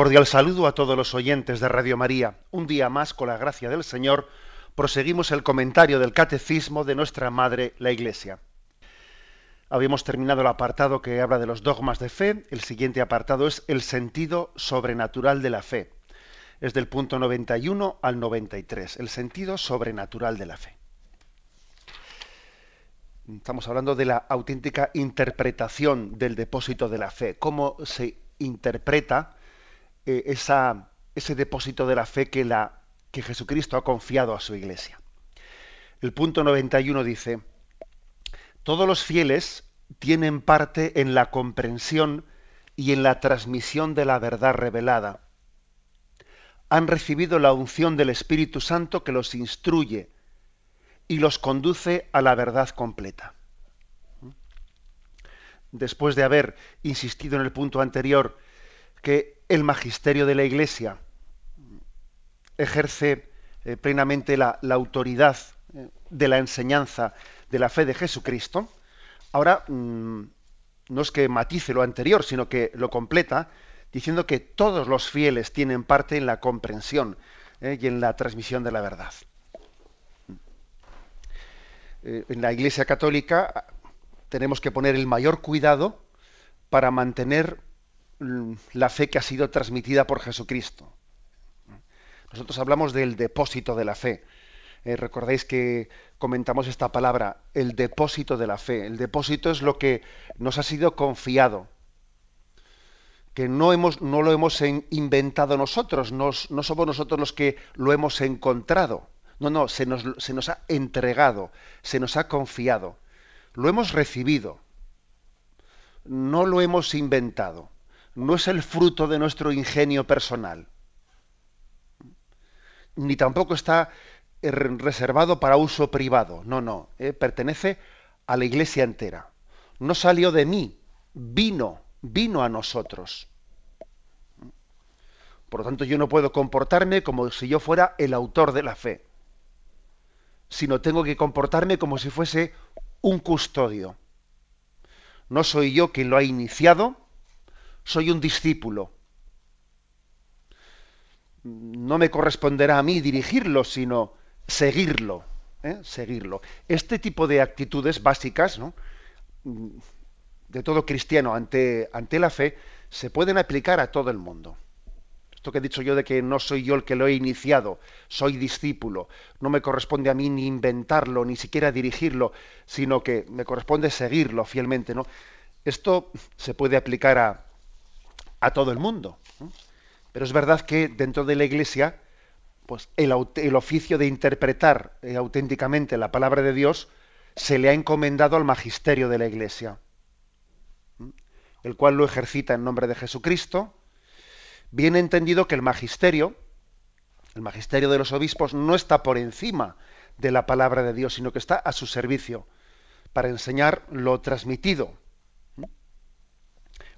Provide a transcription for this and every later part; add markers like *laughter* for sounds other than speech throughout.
Cordial saludo a todos los oyentes de Radio María. Un día más, con la gracia del Señor, proseguimos el comentario del Catecismo de nuestra Madre, la Iglesia. Habíamos terminado el apartado que habla de los dogmas de fe. El siguiente apartado es el sentido sobrenatural de la fe. Es del punto 91 al 93. El sentido sobrenatural de la fe. Estamos hablando de la auténtica interpretación del depósito de la fe. Cómo se interpreta eh, esa, ese depósito de la fe que, la, que Jesucristo ha confiado a su iglesia. El punto 91 dice, todos los fieles tienen parte en la comprensión y en la transmisión de la verdad revelada. Han recibido la unción del Espíritu Santo que los instruye y los conduce a la verdad completa. Después de haber insistido en el punto anterior que el magisterio de la Iglesia ejerce eh, plenamente la, autoridad eh, de la enseñanza de la fe de Jesucristo, ahora mm, no es que matice lo anterior, sino que lo completa diciendo que todos los fieles tienen parte en la comprensión eh, y en la transmisión de la verdad. en la Iglesia Católica tenemos que poner el mayor cuidado para mantener la fe que ha sido transmitida por Jesucristo. Nosotros hablamos del depósito de la fe. Eh, recordáis que comentamos esta palabra, el depósito de la fe. El depósito es lo que nos ha sido confiado, que no, hemos, lo hemos inventado nosotros, no somos nosotros los que lo hemos encontrado. No, no, se nos ha entregado, se nos ha confiado. Lo hemos recibido, no lo hemos inventado no es el fruto de nuestro ingenio personal, ni tampoco está eh, reservado para uso privado, no, no, eh, pertenece a la iglesia entera. No salió de mí, vino, vino a nosotros. Por lo tanto, yo no puedo comportarme como si yo fuera el autor de la fe, sino tengo que comportarme como si fuese un custodio. No soy yo quien lo ha iniciado, soy un discípulo. No me corresponderá a mí dirigirlo, sino seguirlo. ¿eh? Seguirlo. Este tipo de actitudes básicas, ¿no? de todo cristiano ante, ante la fe, se pueden aplicar a todo el mundo. Esto que he dicho yo de que no soy yo el que lo he iniciado, soy discípulo, no me corresponde a mí ni inventarlo, ni siquiera dirigirlo, sino que me corresponde seguirlo fielmente, ¿no? Esto se puede aplicar a, a todo el mundo. Pero es verdad que dentro de la Iglesia, pues el, oficio de interpretar eh, auténticamente la palabra de Dios se le ha encomendado al magisterio de la Iglesia, el cual lo ejercita en nombre de Jesucristo. Bien entendido que el magisterio, el magisterio de los obispos, no está por encima de la palabra de Dios, sino que está a su servicio para enseñar lo transmitido.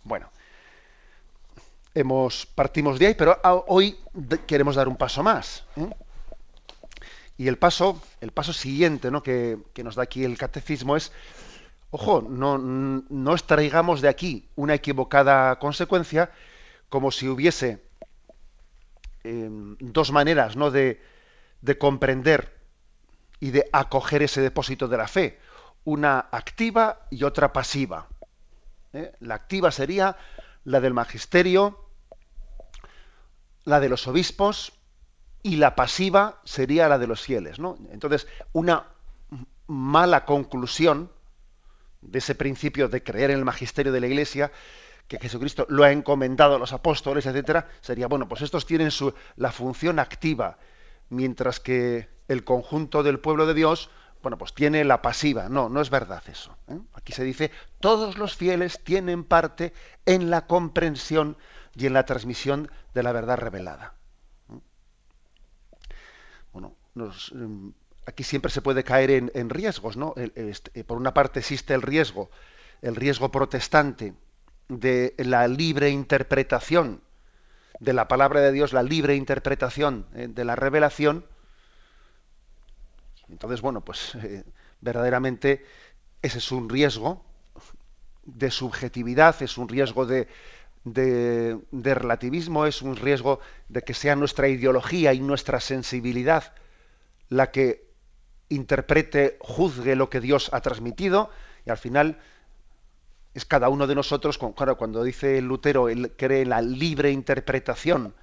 Bueno, hemos partimos de ahí, pero hoy queremos dar un paso más. ¿eh? Y el paso, el paso siguiente ¿no? que, nos da aquí el catecismo es, ojo, no, no extraigamos de aquí una equivocada consecuencia como si hubiese em, dos maneras ¿no? de, de comprender y de acoger ese depósito de la fe, una activa y otra pasiva. ¿eh? La activa sería la del magisterio, la de los obispos y la pasiva sería la de los fieles. ¿no? Entonces, una mala conclusión de ese principio de creer en el magisterio de la Iglesia, que Jesucristo lo ha encomendado a los apóstoles, etcétera, sería, bueno, pues estos tienen su, la función activa, mientras que el conjunto del pueblo de Dios, bueno, pues tiene la pasiva. No, no es verdad eso. ¿eh? Aquí se dice, todos los fieles tienen parte en la comprensión y en la transmisión de la verdad revelada. Bueno, em, aquí siempre se puede caer en, riesgos, ¿no? Este, por una parte existe el riesgo, el riesgo protestante de la libre interpretación de la palabra de Dios, la libre interpretación eh, de la revelación. Entonces, bueno, pues eh, verdaderamente ese es un riesgo de subjetividad, es un riesgo de, de, relativismo, es un riesgo de que sea nuestra ideología y nuestra sensibilidad la que interprete, juzgue lo que Dios ha transmitido y al final es cada uno de nosotros, claro, cuando dice Lutero, él cree en la libre interpretación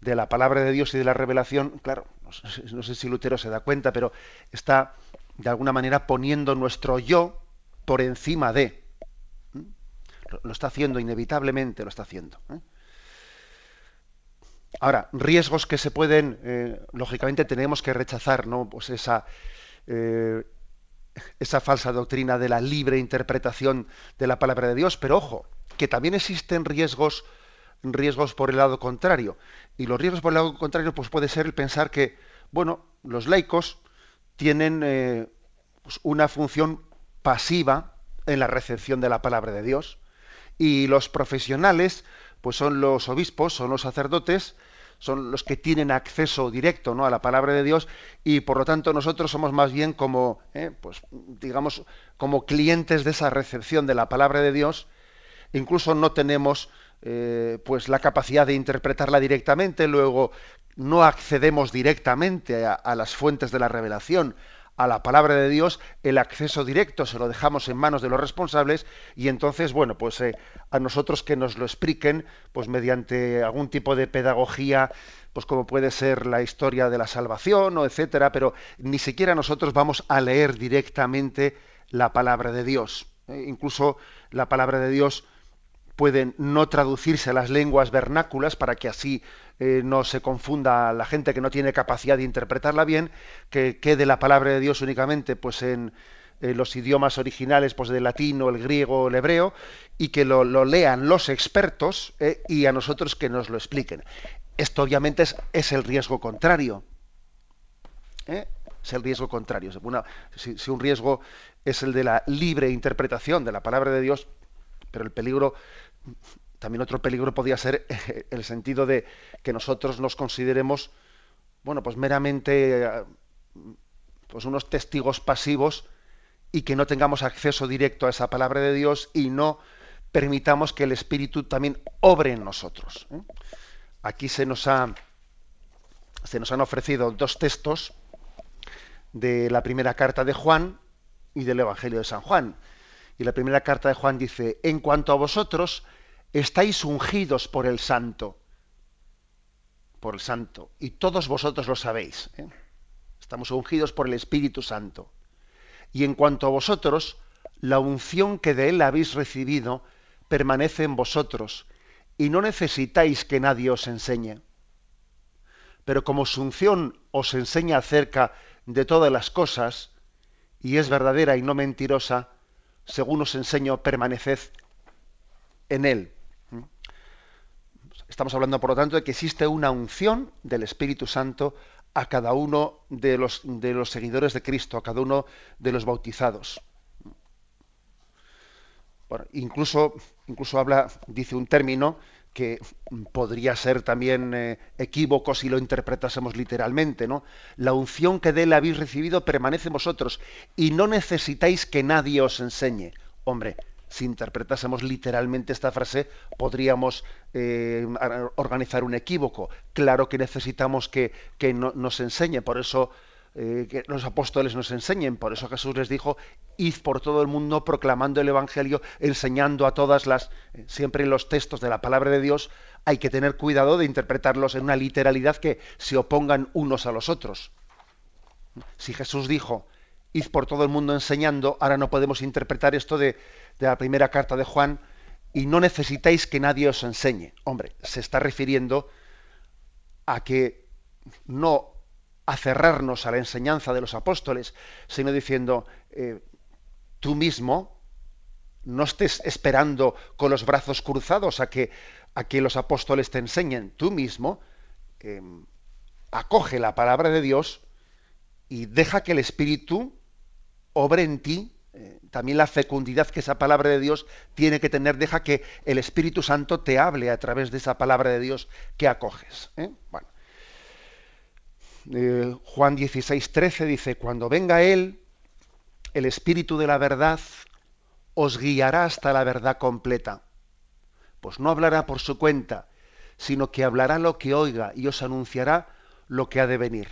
de la palabra de Dios y de la revelación, claro, no sé, si Lutero se da cuenta, pero está de alguna manera poniendo nuestro yo por encima de. Lo, está haciendo inevitablemente, lo está haciendo. ¿eh? Ahora, riesgos que se pueden, eh, lógicamente tenemos que rechazar, ¿no? Pues esa, eh, esa falsa doctrina de la libre interpretación de la palabra de Dios, pero ojo, que también existen riesgos, riesgos por el lado contrario. Y los riesgos por el lado contrario, pues puede ser el pensar que, bueno, los laicos tienen pues una función pasiva en la recepción de la palabra de Dios y los profesionales, pues son los obispos, son los sacerdotes, son los que tienen acceso directo ¿no? a la palabra de Dios y por lo tanto nosotros somos más bien como, ¿eh? pues, digamos, como clientes de esa recepción de la palabra de Dios. Incluso no tenemos eh, pues la capacidad de interpretarla directamente, luego no accedemos directamente a las fuentes de la revelación, a la palabra de Dios, el acceso directo se lo dejamos en manos de los responsables y entonces, bueno, pues eh, a nosotros que nos lo expliquen, pues mediante algún tipo de pedagogía, pues como puede ser la historia de la salvación o etcétera, pero ni siquiera nosotros vamos a leer directamente la palabra de Dios. Eh, incluso la palabra de Dios puede no traducirse a las lenguas vernáculas para que así eh, no se confunda la gente que no tiene capacidad de interpretarla bien, que quede la palabra de Dios únicamente pues en, los idiomas originales pues del latín o el griego o el hebreo y que lo, lean los expertos eh, y a nosotros que nos lo expliquen. Esto obviamente es, el riesgo contrario. ¿eh? Es el riesgo contrario. si un riesgo es el de la libre interpretación de la palabra de Dios, pero el peligro también otro peligro podría ser *laughs* el sentido de que nosotros nos consideremos, bueno, pues meramente eh, pues unos testigos pasivos y que no tengamos acceso directo a esa palabra de Dios y no permitamos que el Espíritu también obre en nosotros. ¿eh? Aquí se nos ha se nos han ofrecido dos textos de la primera carta de Juan y del Evangelio de San Juan. Y la primera carta de Juan dice, en cuanto a vosotros, estáis ungidos por el santo, por el santo, y todos vosotros lo sabéis. ¿eh? Estamos ungidos por el Espíritu Santo. Y en cuanto a vosotros, la unción que de él habéis recibido permanece en vosotros, y no necesitáis que nadie os enseñe. Pero como su unción os enseña acerca de todas las cosas, y es verdadera y no mentirosa, según os enseño, permaneced en él. Estamos hablando, por lo tanto, de que existe una unción del Espíritu Santo a cada uno de los, seguidores de Cristo, a cada uno de los bautizados. incluso, incluso habla, dice un término que podría ser también eh, equívoco si lo interpretásemos literalmente, ¿no? La unción que de él habéis recibido permanece en vosotros y no necesitáis que nadie os enseñe. Hombre, si interpretásemos literalmente esta frase, podríamos eh, organizar un equívoco. Claro que necesitamos que, nos enseñe, por eso eh, que los apóstoles nos enseñen. Por eso Jesús les dijo, id por todo el mundo proclamando el Evangelio, enseñando a todas las, eh, siempre en los textos de la palabra de Dios, hay que tener cuidado de interpretarlos en una literalidad que se opongan unos a los otros. Si Jesús dijo, id por todo el mundo enseñando, ahora no podemos interpretar esto de, de la primera carta de Juan, y no necesitáis que nadie os enseñe. Hombre, se está refiriendo a que no aferrarnos a la enseñanza de los apóstoles, sino diciendo, eh, tú mismo no estés esperando con los brazos cruzados a que, a que los apóstoles te enseñen, tú mismo em, acoge la palabra de Dios y deja que el Espíritu obre en ti eh, también la fecundidad que esa palabra de Dios tiene que tener, deja que el Espíritu Santo te hable a través de esa palabra de Dios que acoges. ¿eh? Eh, Juan 16, 13 dice, cuando venga Él, el Espíritu de la verdad, os guiará hasta la verdad completa. Pues no hablará por su cuenta, sino que hablará lo que oiga y os anunciará lo que ha de venir.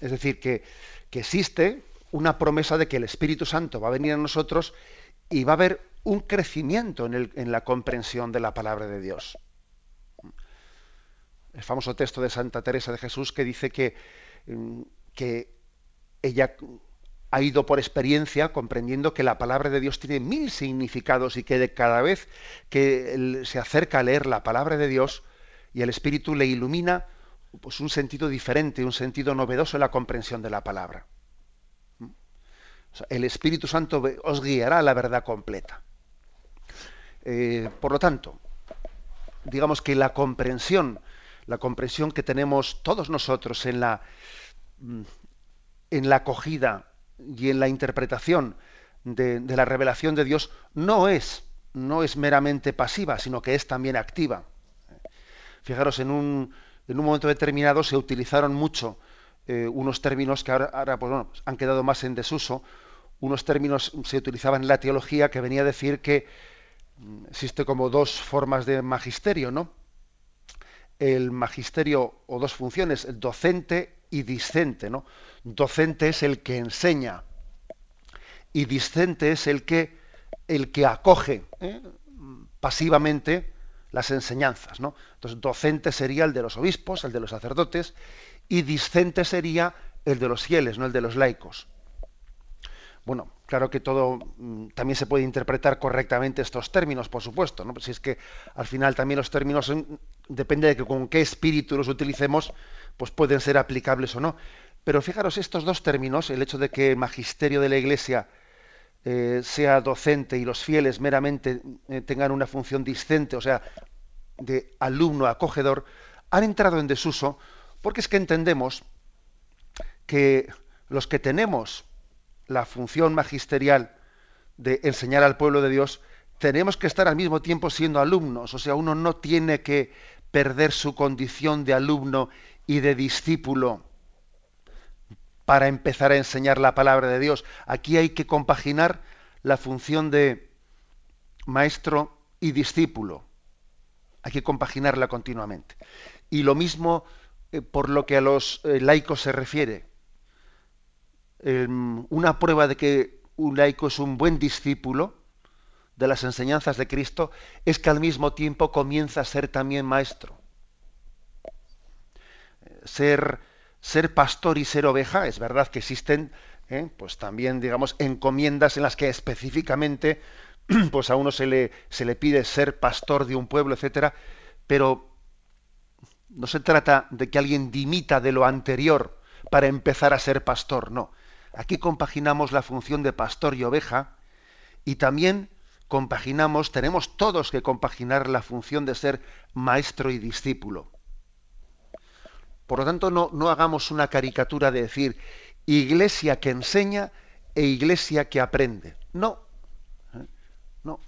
Es decir, que, que existe una promesa de que el Espíritu Santo va a venir a nosotros y va a haber un crecimiento en, la comprensión de la palabra de Dios. El famoso texto de Santa Teresa de Jesús que dice que, ella ha ido por experiencia comprendiendo que la palabra de Dios tiene mil significados y que cada vez que se acerca a leer la palabra de Dios y el Espíritu le ilumina pues un sentido diferente, un sentido novedoso en la comprensión de la palabra el Espíritu Santo os guiará a la verdad completa. Eh, por lo tanto, digamos que la comprensión, la comprensión que tenemos todos nosotros en la, mm, en la acogida y en la interpretación de, la revelación de Dios no es, no es meramente pasiva, sino que es también activa. Fijaros, en un, en un momento determinado se utilizaron mucho eh, unos términos que ahora, pues, han quedado más en desuso, unos términos se utilizaban en la teología que venía a decir que mm, existe como dos formas de magisterio, ¿no? El magisterio o dos funciones, el docente y discente, ¿no? Docente es el que enseña y discente es el que el que acoge ¿eh? pasivamente las enseñanzas, ¿no? Entonces, docente sería el de los obispos, el de los sacerdotes, y discente sería el de los fieles, no el de los laicos. Bueno, claro que todo mm, también se puede interpretar correctamente estos términos, por supuesto, ¿no? Si es que al final también los términos depende de que con qué espíritu los utilicemos, pues pueden ser aplicables o no. Pero fijaros, estos dos términos, el hecho de que el magisterio de la Iglesia eh, sea docente y los fieles meramente eh, tengan una función discente, o sea, de alumno acogedor, han entrado en desuso porque es que entendemos que los que tenemos la función magisterial de enseñar al pueblo de Dios, tenemos que estar al mismo tiempo siendo alumnos. O sea, uno no tiene que perder su condición de alumno y de discípulo para empezar a enseñar la palabra de Dios. Aquí hay que compaginar la función de maestro y discípulo. Hay que compaginarla continuamente. Y lo mismo eh, por lo que a los eh, laicos se refiere. Em, una prueba de que un laico es un buen discípulo de las enseñanzas de Cristo es que al mismo tiempo comienza a ser también maestro. Ser, ser pastor y ser oveja, es verdad que existen ¿eh? pues también, digamos, encomiendas en las que específicamente *clears throat* pues a uno se le, se le pide ser pastor de un pueblo, etcétera, pero no se trata de que alguien dimita de lo anterior para empezar a ser pastor, no. Aquí compaginamos la función de pastor y oveja y también compaginamos, tenemos todos que compaginar la función de ser maestro y discípulo. Por lo tanto, no, no hagamos una caricatura de decir iglesia que enseña e iglesia que aprende. No, ¿eh? no.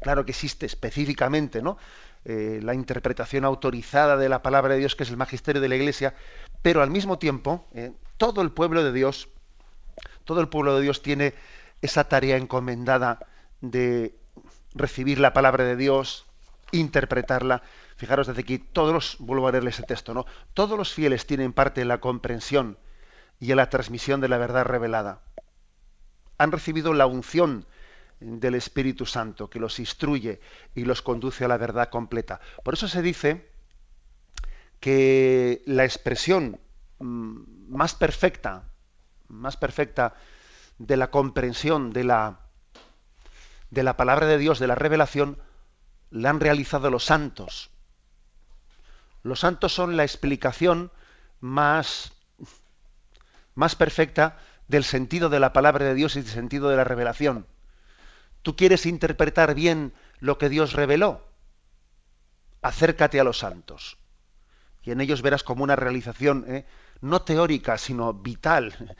Claro que existe específicamente, ¿no? Eh, la interpretación autorizada de la palabra de Dios, que es el magisterio de la iglesia, pero al mismo tiempo, eh, todo el pueblo de Dios todo el pueblo de Dios tiene esa tarea encomendada de recibir la palabra de Dios, interpretarla. Fijaros desde aquí, todos los, vuelvo a leerle ese texto, ¿no? Todos los fieles tienen parte en la comprensión y en la transmisión de la verdad revelada. Han recibido la unción del Espíritu Santo que los instruye y los conduce a la verdad completa. Por eso se dice que la expresión mm, más perfecta más perfecta de la comprensión de la, de la palabra de Dios, de la revelación, la han realizado los santos. Los santos son la explicación más, más perfecta del sentido de la palabra de Dios y del sentido de la revelación. ¿Tú quieres interpretar bien lo que Dios reveló? acércate a los santos. Y en ellos verás como una realización ¿eh? No teórica, sino vital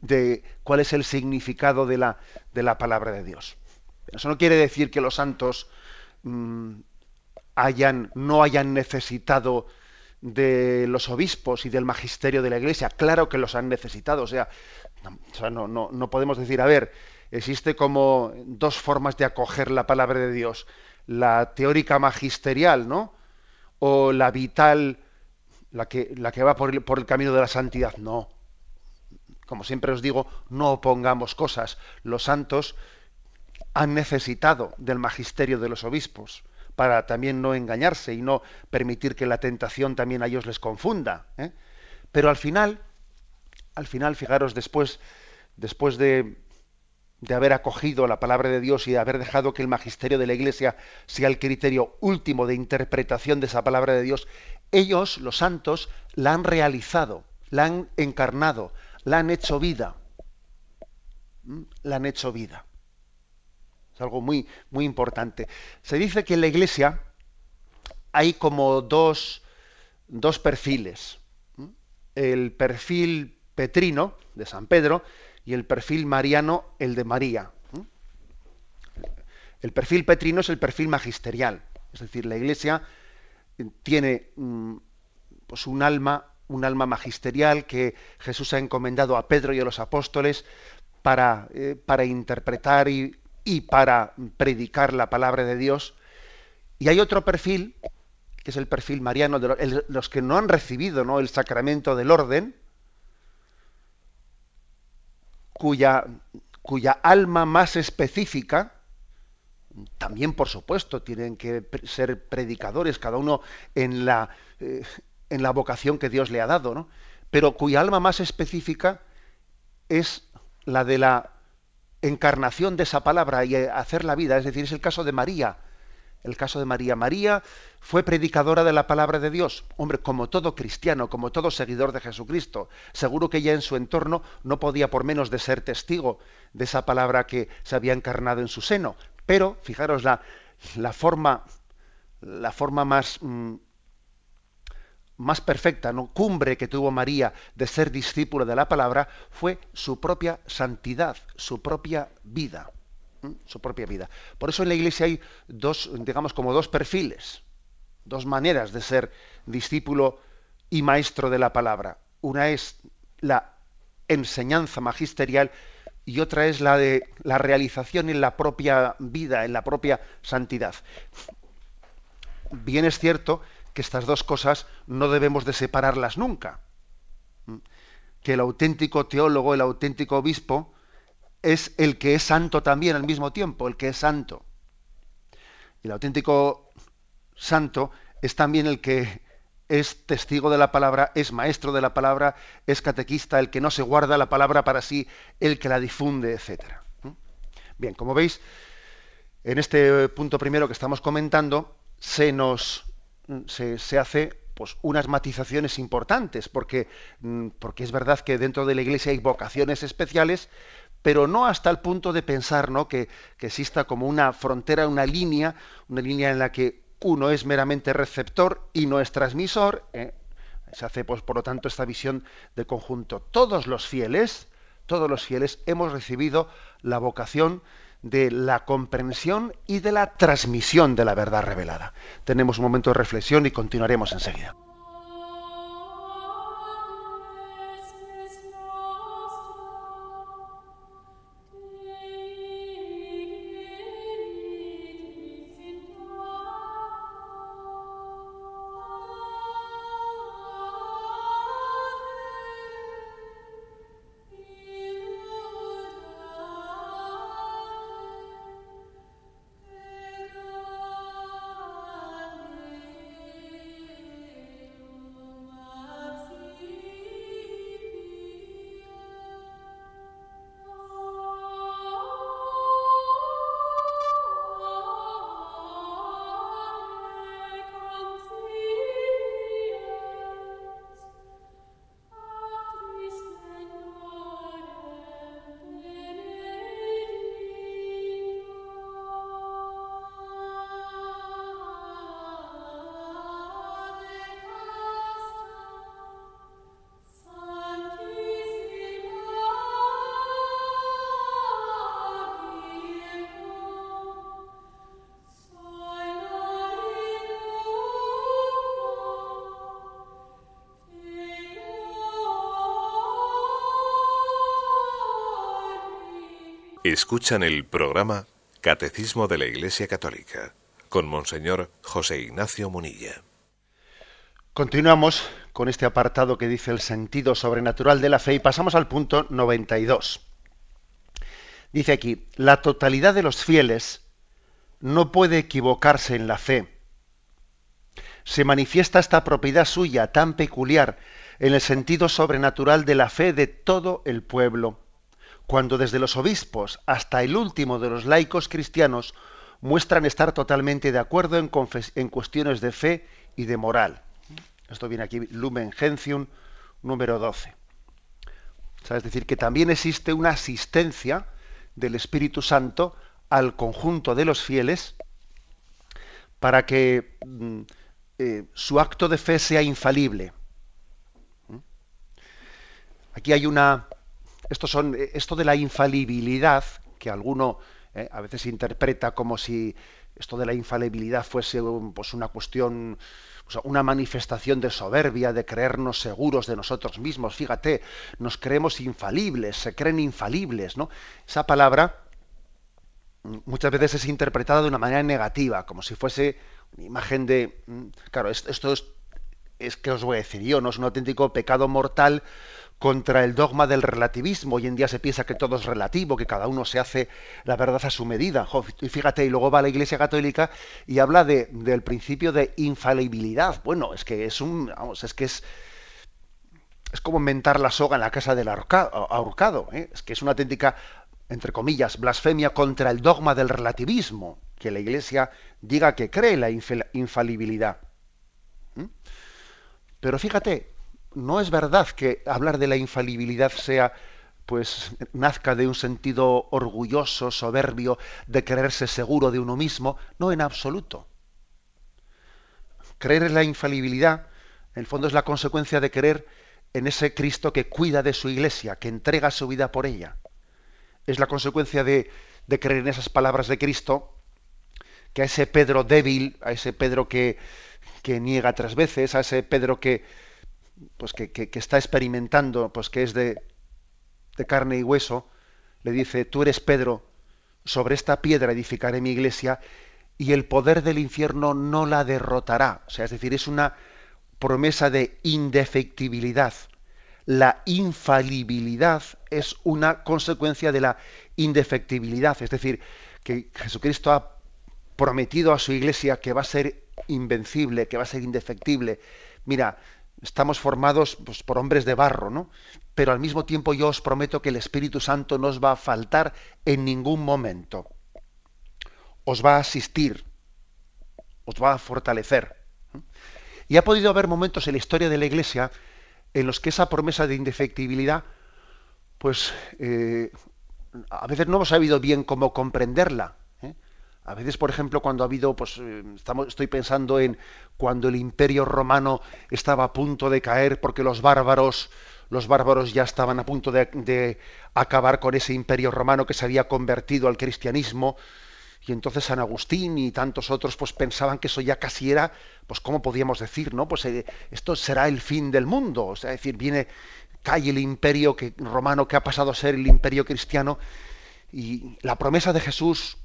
de cuál es el significado de la, de la palabra de Dios. Eso no quiere decir que los santos mm, hayan, no hayan necesitado de los obispos y del magisterio de la Iglesia. Claro que los han necesitado. O sea, no, no, no podemos decir, a ver, existe como dos formas de acoger la palabra de Dios. La teórica magisterial, ¿no? O la vital, la que, la que va por el, por el camino de la santidad. No. Como siempre os digo, no opongamos cosas. Los santos han necesitado del magisterio de los obispos para también no engañarse y no permitir que la tentación también a ellos les confunda. ¿eh? Pero al final, al final, fijaros, después, después de, de haber acogido la palabra de Dios y de haber dejado que el magisterio de la Iglesia sea el criterio último de interpretación de esa palabra de Dios, ellos, los santos, la han realizado, la han encarnado, la han hecho vida. ¿Mm? La han hecho vida. Es algo muy, muy importante. Se dice que en la iglesia hay como dos, dos perfiles. El perfil petrino de San Pedro y el perfil mariano, el de María. El perfil petrino es el perfil magisterial. Es decir, la iglesia tiene mm, pues un alma, un alma magisterial que Jesús ha encomendado a Pedro y a los apóstoles para, eh, para interpretar y, y para predicar la palabra de Dios. Y hay otro perfil, que es el perfil mariano, de los que no han recibido ¿no? el sacramento del orden, cuya, alma más específica, también por supuesto tienen que ser predicadores, cada uno en la, eh, en la vocación que Dios le ha dado, ¿no? pero cuya alma más específica es la de la encarnación de esa palabra y hacer la vida. Es decir, es el caso de María. El caso de María. María fue predicadora de la palabra de Dios. Hombre, como todo cristiano, como todo seguidor de Jesucristo. Seguro que ella en su entorno no podía por menos de ser testigo de esa palabra que se había encarnado en su seno. Pero, fijaros, la, la forma, la forma más mm, más perfecta, ¿no? cumbre que tuvo María de ser discípulo de la palabra fue su propia santidad, su propia vida, su propia vida. Por eso en la Iglesia hay dos, digamos, como dos perfiles, dos maneras de ser discípulo y maestro de la palabra. Una es la enseñanza magisterial y otra es la de la realización en la propia vida, en la propia santidad. Bien es cierto que estas dos cosas no debemos de separarlas nunca. Que el auténtico teólogo, el auténtico obispo, es el que es santo también al mismo tiempo, el que es santo. Y el auténtico santo es también el que es testigo de la palabra, es maestro de la palabra, es catequista, el que no se guarda la palabra para sí, el que la difunde, etc. Bien, como veis, en este punto primero que estamos comentando, se nos se, hace pues unas matizaciones importantes, porque, mm, porque es verdad que dentro de la Iglesia hay vocaciones especiales, pero no hasta el punto de pensar ¿no? que, exista como una frontera, una línea, una línea en la que uno es meramente receptor y no es transmisor. ¿eh? Se hace, pues, por lo tanto, esta visión de conjunto. Todos los fieles, todos los fieles hemos recibido la vocación de la comprensión y de la transmisión de la verdad revelada. Tenemos un momento de reflexión y continuaremos enseguida. Escuchan el programa Catecismo de la Iglesia Católica con Monseñor José Ignacio Munilla. Continuamos con este apartado que dice el sentido sobrenatural de la fe y pasamos al punto 92. Dice aquí, la totalidad de los fieles no puede equivocarse en la fe. Se manifiesta esta propiedad suya tan peculiar en el sentido sobrenatural de la fe de todo el pueblo cuando desde los obispos hasta el último de los laicos cristianos muestran estar totalmente de acuerdo en, cuestiones de fe y de moral. Esto viene aquí, Lumen Gentium, número 12. es decir, que también existe una asistencia del Espíritu Santo al conjunto de los fieles para que mm, eh, su acto de fe sea infalible. ¿Mm? Aquí hay una, esto, son, eh, esto de la infalibilidad, que alguno eh, a veces interpreta como si esto de la infalibilidad fuese pues una cuestión, una manifestación de soberbia, de creernos seguros de nosotros mismos. Fíjate, nos creemos infalibles, se creen infalibles, ¿no? Esa palabra mm, muchas veces es interpretada de una manera negativa, como si fuese una imagen de, mm, claro, esto es, es que os voy a decir yo, no es un auténtico pecado mortal contra el dogma del relativismo. Hoy en día se piensa que todo es relativo, que cada uno se hace la verdad a su medida. Y fíjate, y luego va la Iglesia Católica y habla de, del principio de infalibilidad. Bueno, es que es un, vamos, es que es es como inventar la soga en la casa del ahorcado. ¿eh? Es que es una auténtica, entre comillas, blasfemia contra el dogma del relativismo, que la Iglesia diga que cree la infalibilidad. ¿Mm? Pero fíjate, no es verdad que hablar de la infalibilidad sea pues nazca de un sentido orgulloso, soberbio, de creerse seguro de uno mismo, no en absoluto. Creer en la infalibilidad, en el fondo es la consecuencia de creer en ese Cristo que cuida de su iglesia, que entrega su vida por ella. Es la consecuencia de, de creer en esas palabras de Cristo, que a ese Pedro débil, a ese Pedro que, que niega tres veces, a ese Pedro que, pues que, está experimentando, pues que es de, de carne y hueso, le dice, tú eres Pedro, sobre esta piedra edificaré mi iglesia y el poder del infierno no la derrotará. O sea, es decir, es una promesa de indefectibilidad. La infalibilidad es una consecuencia de la indefectibilidad. Es decir, que Jesucristo ha prometido a su iglesia que va a ser invencible, que va a ser indefectible. Mira, estamos formados pues, por hombres de barro, ¿no? Pero al mismo tiempo yo os prometo que el Espíritu Santo no os va a faltar en ningún momento. Os va a asistir, os va a fortalecer. Y ha podido haber momentos en la historia de la Iglesia en los que esa promesa de indefectibilidad, pues eh, a veces no hemos sabido bien cómo comprenderla. A veces, por ejemplo, cuando ha habido, pues eh, estoy pensando en cuando el imperio romano estaba a punto de caer porque los bárbaros, los bárbaros ya estaban a punto de, acabar con ese imperio romano que se había convertido al cristianismo, y entonces San Agustín y tantos otros pues pensaban que eso ya casi era, pues cómo podíamos decir, ¿no? Pues eh, esto será el fin del mundo, o sea, es decir, viene cae el imperio romano que ha pasado a ser el imperio cristiano y la promesa de Jesús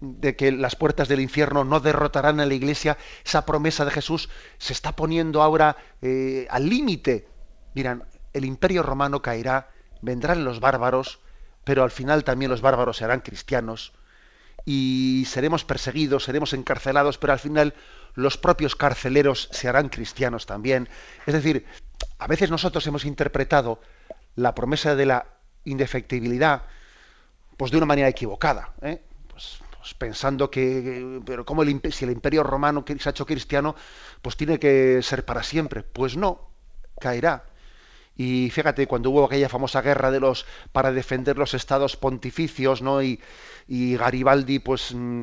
de que las puertas del infierno no derrotarán a la iglesia, esa promesa de Jesús se está poniendo ahora eh, al límite. Miran, el imperio romano caerá, vendrán los bárbaros, pero al final también los bárbaros serán cristianos y seremos perseguidos, seremos encarcelados, pero al final los propios carceleros se harán cristianos también. Es decir, a veces nosotros hemos interpretado la promesa de la indefectibilidad pues de una manera equivocada. ¿eh? Pues pensando que, pero como si el imperio romano se ha hecho cristiano, pues tiene que ser para siempre. Pues no, caerá. Y fíjate, cuando hubo aquella famosa guerra de los para defender los estados pontificios, ¿no? Y, y Garibaldi, pues mm,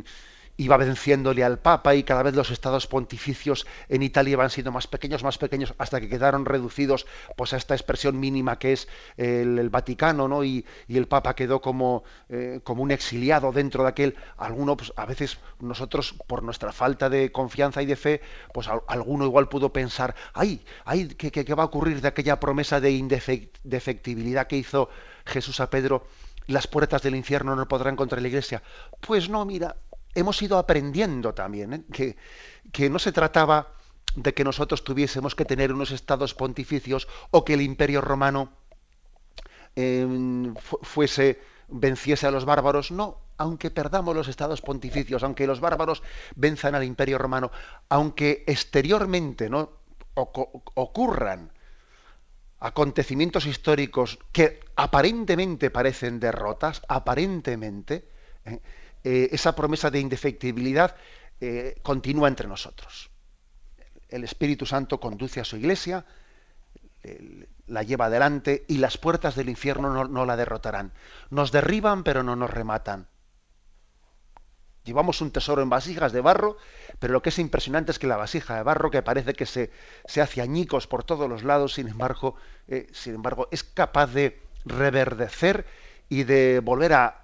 iba venciéndole al Papa y cada vez los estados pontificios en Italia van siendo más pequeños, más pequeños, hasta que quedaron reducidos pues, a esta expresión mínima que es el, Vaticano, ¿no? Y, el Papa quedó como, eh, como un exiliado dentro de aquel. Alguno, pues, a veces nosotros, por nuestra falta de confianza y de fe, pues alguno igual pudo pensar, ay, ay, ¿qué, va a ocurrir de aquella promesa de indefectibilidad que hizo Jesús a Pedro? las puertas del infierno no podrán contra la Iglesia. Pues no, mira, hemos ido aprendiendo también ¿eh? que, no se trataba de que nosotros tuviésemos que tener unos estados pontificios o que el imperio romano em, fuese venciese a los bárbaros, no, aunque perdamos los estados pontificios, aunque los bárbaros venzan al imperio romano, aunque exteriormente no ocurran acontecimientos históricos que aparentemente parecen derrotas, aparentemente, ¿eh? Eh, esa promesa de indefectibilidad eh, continúa entre nosotros. El Espíritu Santo conduce a su iglesia, la lleva adelante y las puertas del infierno no, la derrotarán. Nos derriban pero no nos rematan. Llevamos un tesoro en vasijas de barro, pero lo que es impresionante es que la vasija de barro, que parece que se, se hace añicos por todos los lados, sin embargo, eh, sin embargo, es capaz de reverdecer y de volver a,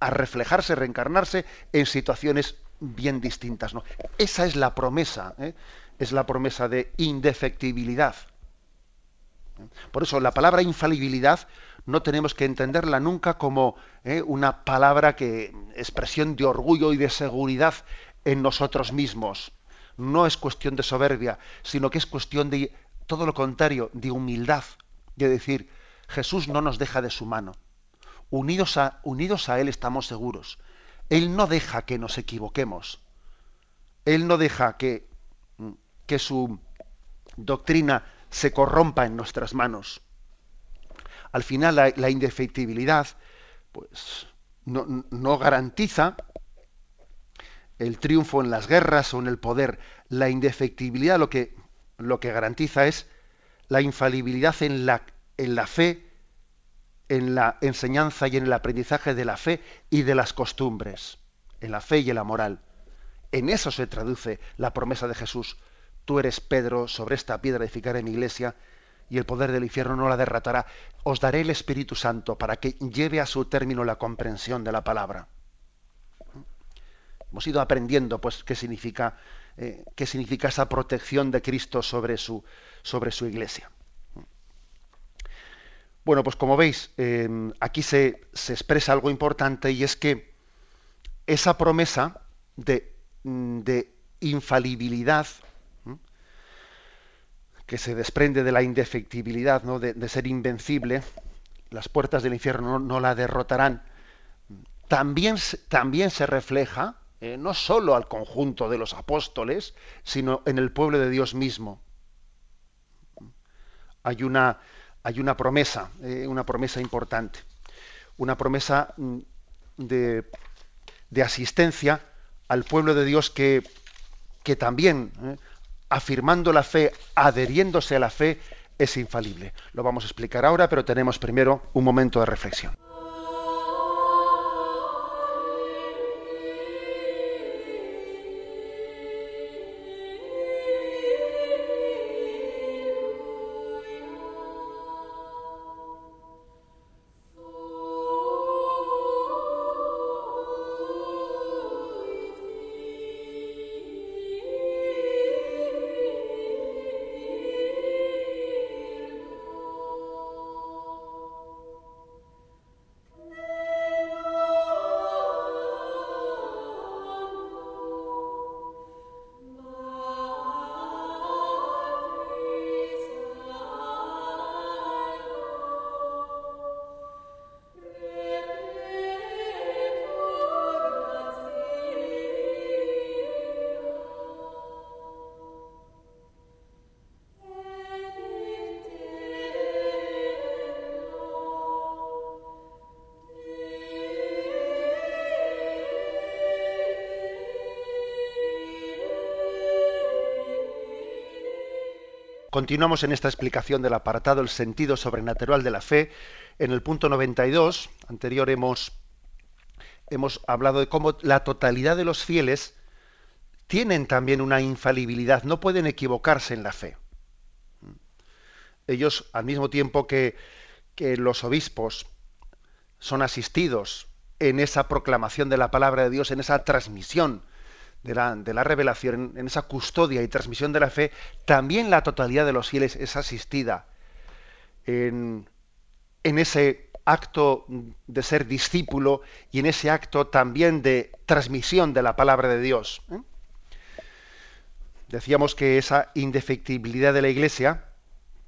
a reflejarse, reencarnarse en situaciones bien distintas. ¿no? Esa es la promesa, ¿eh? es la promesa de indefectibilidad. Por eso la palabra infalibilidad no tenemos que entenderla nunca como ¿eh? una palabra que expresión de orgullo y de seguridad en nosotros mismos. No es cuestión de soberbia, sino que es cuestión de todo lo contrario, de humildad, de decir, Jesús no nos deja de su mano. Unidos a, Él estamos seguros. Él no deja que nos equivoquemos. Él no deja que, que su doctrina se corrompa en nuestras manos. Al final la, indefectibilidad pues, no, garantiza el triunfo en las guerras o en el poder. La indefectibilidad lo que, lo que garantiza es la infalibilidad la, en la fe, en la enseñanza y en el aprendizaje de la fe y de las costumbres, en la fe y en la moral. En eso se traduce la promesa de Jesús. Tú eres Pedro, sobre esta piedra edificaré mi iglesia, y el poder del infierno no la derratará. Os daré el Espíritu Santo para que lleve a su término la comprensión de la palabra. Hemos ido aprendiendo, pues, qué significa, eh, qué significa esa protección de Cristo sobre su, sobre su iglesia. Bueno, pues como veis, eh, aquí se, expresa algo importante y es que esa promesa de, de infalibilidad que se desprende de la indefectibilidad, ¿no? de, ser invencible, las puertas del infierno no, la derrotarán, también, también se refleja eh, no solo al conjunto de los apóstoles, sino en el pueblo de Dios mismo. Hay una, hay una promesa, eh, una promesa importante, una promesa mm, de, de, asistencia al pueblo de Dios que, que también eh, afirmando la fe, adheriéndose a la fe, es infalible. Lo vamos a explicar ahora, pero tenemos primero un momento de reflexión. Continuamos en esta explicación del apartado El sentido sobrenatural de la fe. En el punto 92, anterior hemos, hemos hablado de cómo la totalidad de los fieles tienen también una infalibilidad, no pueden equivocarse en la fe. Ellos, al mismo tiempo que, que los obispos son asistidos en esa proclamación de la palabra de Dios, en esa transmisión de la, revelación, en, esa custodia y transmisión de la fe, también la totalidad de los fieles es asistida en, ese, acto de ser discípulo y en ese acto también de transmisión de la palabra de Dios. ¿eh? Decíamos que esa indefectibilidad de la Iglesia,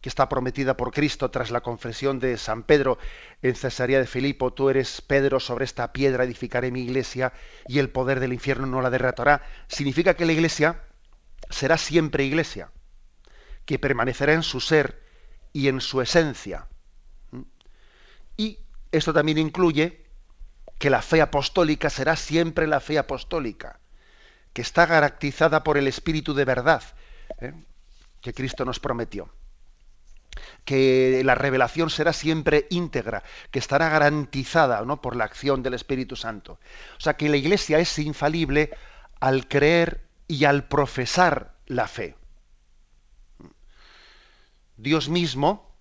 que está prometida por Cristo tras la confesión de San Pedro en Cesarea de Filipo, tú eres Pedro, sobre esta piedra edificaré mi iglesia y el poder del infierno no la derrotará, significa que la Iglesia será siempre Iglesia, que permanecerá en su ser y en su esencia. Y esto también incluye que la fe apostólica será siempre la fe apostólica que está garantizada por el Espíritu de verdad ¿eh? que Cristo nos prometió. Que la revelación será siempre íntegra, que estará garantizada ¿no? por la acción del Espíritu Santo. O sea que la Iglesia es infalible al creer y al profesar la fe. Dios mismo,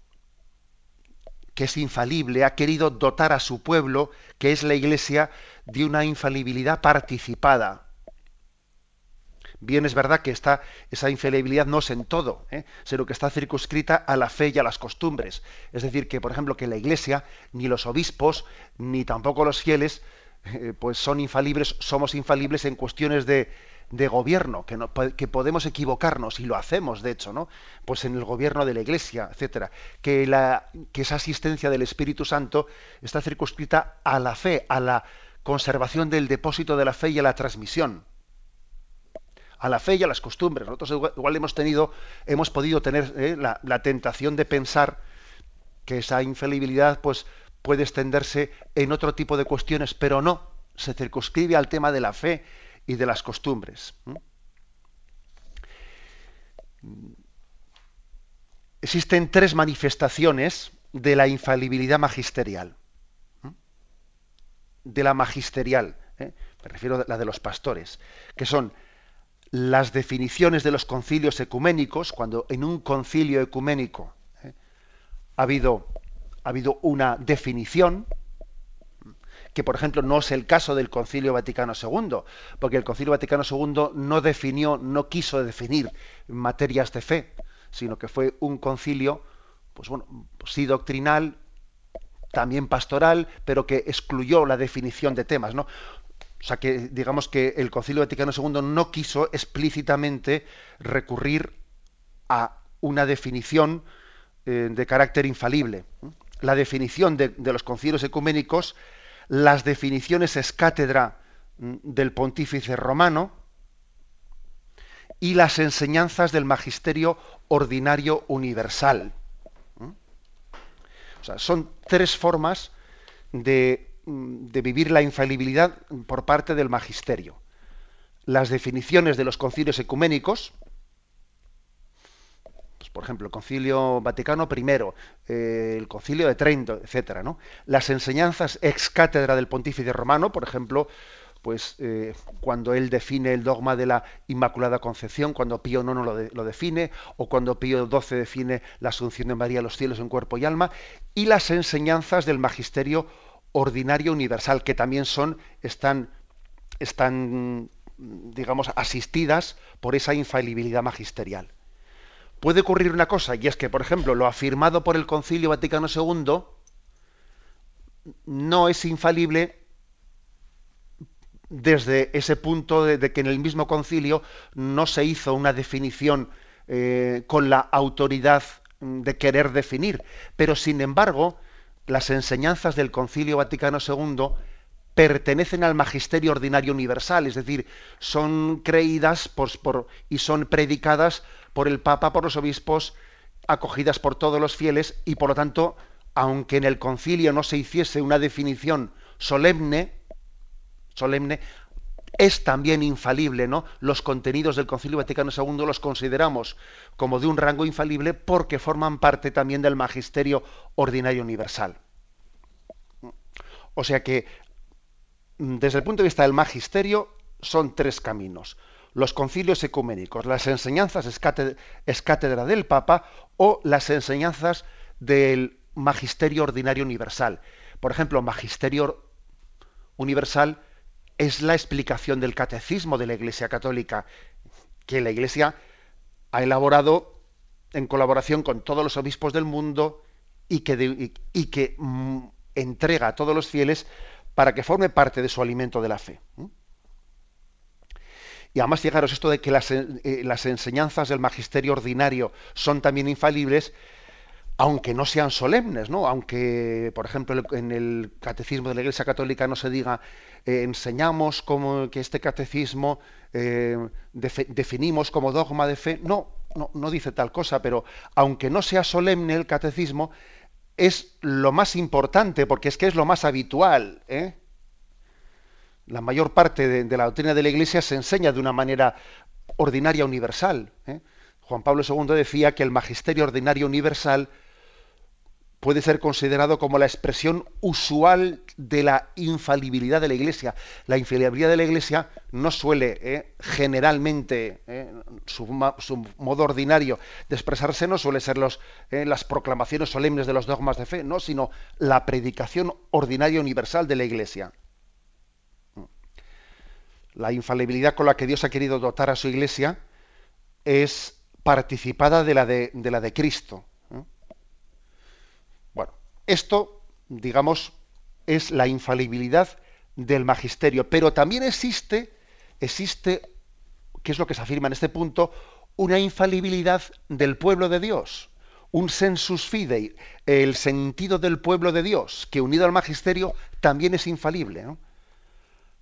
que es infalible, ha querido dotar a su pueblo, que es la Iglesia, de una infalibilidad participada, Bien es verdad que está, esa infalibilidad no es en todo, ¿eh? sino que está circunscrita a la fe y a las costumbres. Es decir, que por ejemplo que la Iglesia, ni los obispos, ni tampoco los fieles, eh, pues son infalibles, somos infalibles en cuestiones de, gobierno, que, que, podemos equivocarnos y lo hacemos, de hecho, ¿no? Pues en el gobierno de la Iglesia, etcétera. Que, la, que esa asistencia del Espíritu Santo está circunscrita a la fe, a la conservación del depósito de la fe y a la transmisión a la fe y a las costumbres. Nosotros igual, hemos tenido, hemos podido tener eh, la, tentación de pensar que esa infalibilidad pues, puede extenderse en otro tipo de cuestiones, pero no, se circunscribe al tema de la fe y de las costumbres. Existen tres manifestaciones de la infalibilidad magisterial. De la magisterial, ¿eh? me refiero a la de los pastores, que son las definiciones de los concilios ecuménicos, cuando en un concilio ecuménico ¿eh? ha, habido, ha habido una definición, que por ejemplo no es el caso del Concilio Vaticano II, porque el Concilio Vaticano II no definió, no quiso definir materias de fe, sino que fue un concilio, pues bueno, sí doctrinal, también pastoral, pero que excluyó la definición de temas, ¿no? O sea que digamos que el Concilio Vaticano II no quiso explícitamente recurrir a una definición eh, de carácter infalible. La definición de, los concilios ecuménicos, las definiciones es cátedra mm, del pontífice romano y las enseñanzas del magisterio ordinario universal. O sea, son tres formas de Mm, de vivir la infalibilidad por parte del magisterio. Las definiciones de los concilios ecuménicos, pues, por ejemplo, el Concilio Vaticano I, eh, el Concilio de Trento, etcétera, ¿no? Las enseñanzas ex cátedra del Pontífice Romano, por ejemplo, pues eh, cuando él define el dogma de la Inmaculada Concepción, cuando Pío IX lo, lo, define, o cuando Pío XII define la Asunción de María a los cielos en cuerpo y alma, y las enseñanzas del magisterio ordinario universal, que también son, están, están, digamos, asistidas por esa infalibilidad magisterial. Puede ocurrir una cosa, y es que, por ejemplo, lo afirmado por el Concilio Vaticano II no es infalible desde ese punto de, que en el mismo concilio no se hizo una definición eh, con la autoridad de querer definir, pero sin embargo las enseñanzas del Concilio Vaticano II pertenecen al magisterio ordinario universal, es decir, son creídas por, y son predicadas por el Papa, por los obispos, acogidas por todos los fieles y por lo tanto, aunque en el concilio no se hiciese una definición solemne, solemne, es también infalible, ¿no? Los contenidos del Concilio Vaticano II los consideramos como de un rango infalible porque forman parte también del magisterio ordinario universal. O sea que, mm, desde el punto de vista del magisterio, son tres caminos. Los concilios ecuménicos, las enseñanzas es cátedra del Papa o las enseñanzas del magisterio ordinario universal. Por ejemplo, magisterio universal es la explicación del catecismo de la Iglesia Católica, que la Iglesia ha elaborado en colaboración con todos los obispos del mundo y que, y, que mm, entrega a todos los fieles para que forme parte de su alimento de la fe. Y además, fijaros, esto de que las, eh, las, enseñanzas del magisterio ordinario son también infalibles, aunque no sean solemnes, ¿no? Aunque, por ejemplo, en el catecismo de la Iglesia Católica no se diga eh, enseñamos como que este catecismo eh, definimos como dogma de fe. No, no, no dice tal cosa, pero aunque no sea solemne el catecismo, es lo más importante, porque es que es lo más habitual. ¿eh? La mayor parte de, la doctrina de la Iglesia se enseña de una manera ordinaria universal. Juan Pablo II decía que el magisterio ordinario universal puede ser considerado como la expresión usual de la infalibilidad de la Iglesia. La infalibilidad de la Iglesia no suele, eh, generalmente, eh, su, modo ordinario de expresarse no suele ser los, eh, las proclamaciones solemnes de los dogmas de fe, no, sino la predicación ordinaria universal de la Iglesia. La infalibilidad con la que Dios ha querido dotar a su Iglesia es participada de la de, de la de Cristo. Esto, digamos, es la infalibilidad del magisterio, pero también existe, existe, que es lo que se afirma en este punto, una infalibilidad del pueblo de Dios, un sensus fidei, el sentido del pueblo de Dios, que unido al magisterio también es infalible.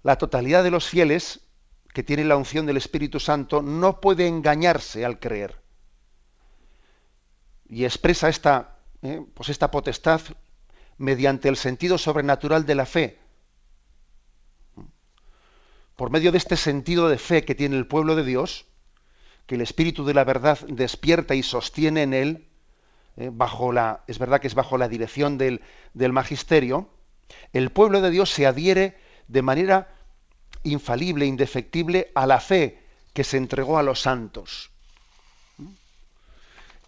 La totalidad de los fieles que tienen la unción del Espíritu Santo no puede engañarse al creer. Y expresa esta ¿eh? pues esta potestad mediante el sentido sobrenatural de la fe. Por medio de este sentido de fe que tiene el pueblo de Dios, que el Espíritu de la verdad despierta y sostiene en él, ¿eh? bajo la, es verdad que es bajo la dirección del, del magisterio, el pueblo de Dios se adhiere de manera infalible, indefectible, a la fe que se entregó a los santos.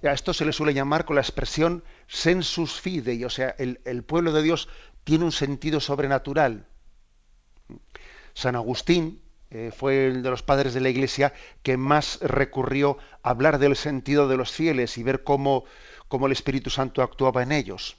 A esto se le suele llamar con la expresión sensus fidei, o sea, el, pueblo de Dios tiene un sentido sobrenatural. San Agustín eh, fue el de los padres de la Iglesia que más recurrió a hablar del sentido de los fieles y ver cómo, cómo el Espíritu Santo actuaba en ellos.